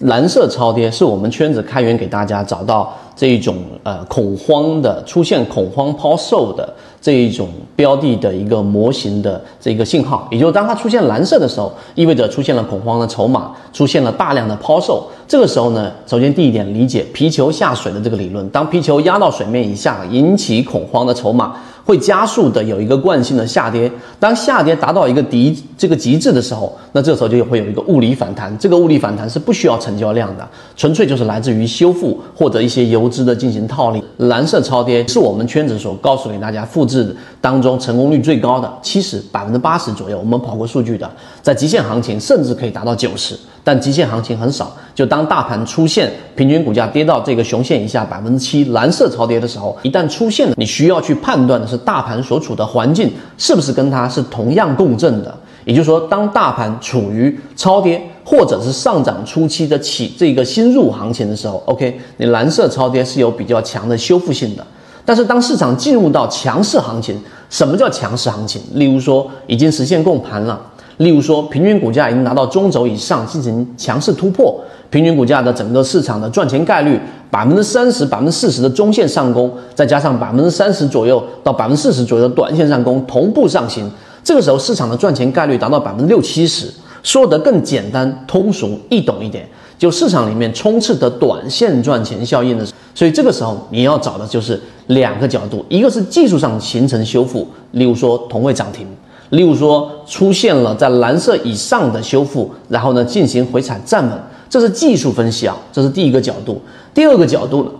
蓝色超跌是我们圈子开源给大家找到这一种呃恐慌的出现恐慌抛售的这一种标的的一个模型的这个信号，也就是当它出现蓝色的时候，意味着出现了恐慌的筹码，出现了大量的抛售。这个时候呢，首先第一点理解皮球下水的这个理论，当皮球压到水面以下，引起恐慌的筹码。会加速的有一个惯性的下跌，当下跌达到一个极这个极致的时候，那这时候就会有一个物理反弹。这个物理反弹是不需要成交量的，纯粹就是来自于修复或者一些游资的进行套利。蓝色超跌是我们圈子所告诉给大家复制当中成功率最高的，七十百分之八十左右，我们跑过数据的，在极限行情甚至可以达到九十。但极限行情很少，就当大盘出现平均股价跌到这个熊线以下百分之七蓝色超跌的时候，一旦出现了，你需要去判断的是大盘所处的环境是不是跟它是同样共振的。也就是说，当大盘处于超跌或者是上涨初期的起这个新入行情的时候，OK，你蓝色超跌是有比较强的修复性的。但是当市场进入到强势行情，什么叫强势行情？例如说已经实现共盘了。例如说，平均股价已经拿到中轴以上进行强势突破，平均股价的整个市场的赚钱概率百分之三十、百分之四十的中线上攻，再加上百分之三十左右到百分之四十左右的短线上攻同步上行，这个时候市场的赚钱概率达到百分之六七十。说得更简单、通俗易懂一点，就市场里面充斥的短线赚钱效应的，所以这个时候你要找的就是两个角度，一个是技术上形成修复，例如说同位涨停。例如说，出现了在蓝色以上的修复，然后呢进行回踩站稳，这是技术分析啊，这是第一个角度。第二个角度呢，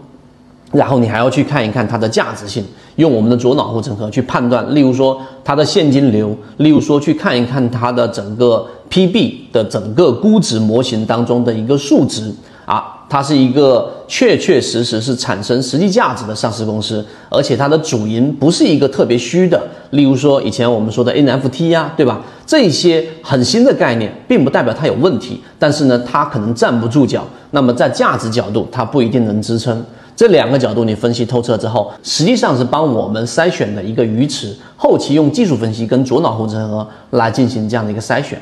然后你还要去看一看它的价值性，用我们的左脑护城河去判断。例如说它的现金流，例如说去看一看它的整个 PB 的整个估值模型当中的一个数值啊。它是一个确确实实是产生实际价值的上市公司，而且它的主营不是一个特别虚的，例如说以前我们说的 NFT 呀，对吧？这些很新的概念，并不代表它有问题，但是呢，它可能站不住脚。那么在价值角度，它不一定能支撑。这两个角度你分析透彻之后，实际上是帮我们筛选的一个鱼池，后期用技术分析跟左脑护城河来进行这样的一个筛选。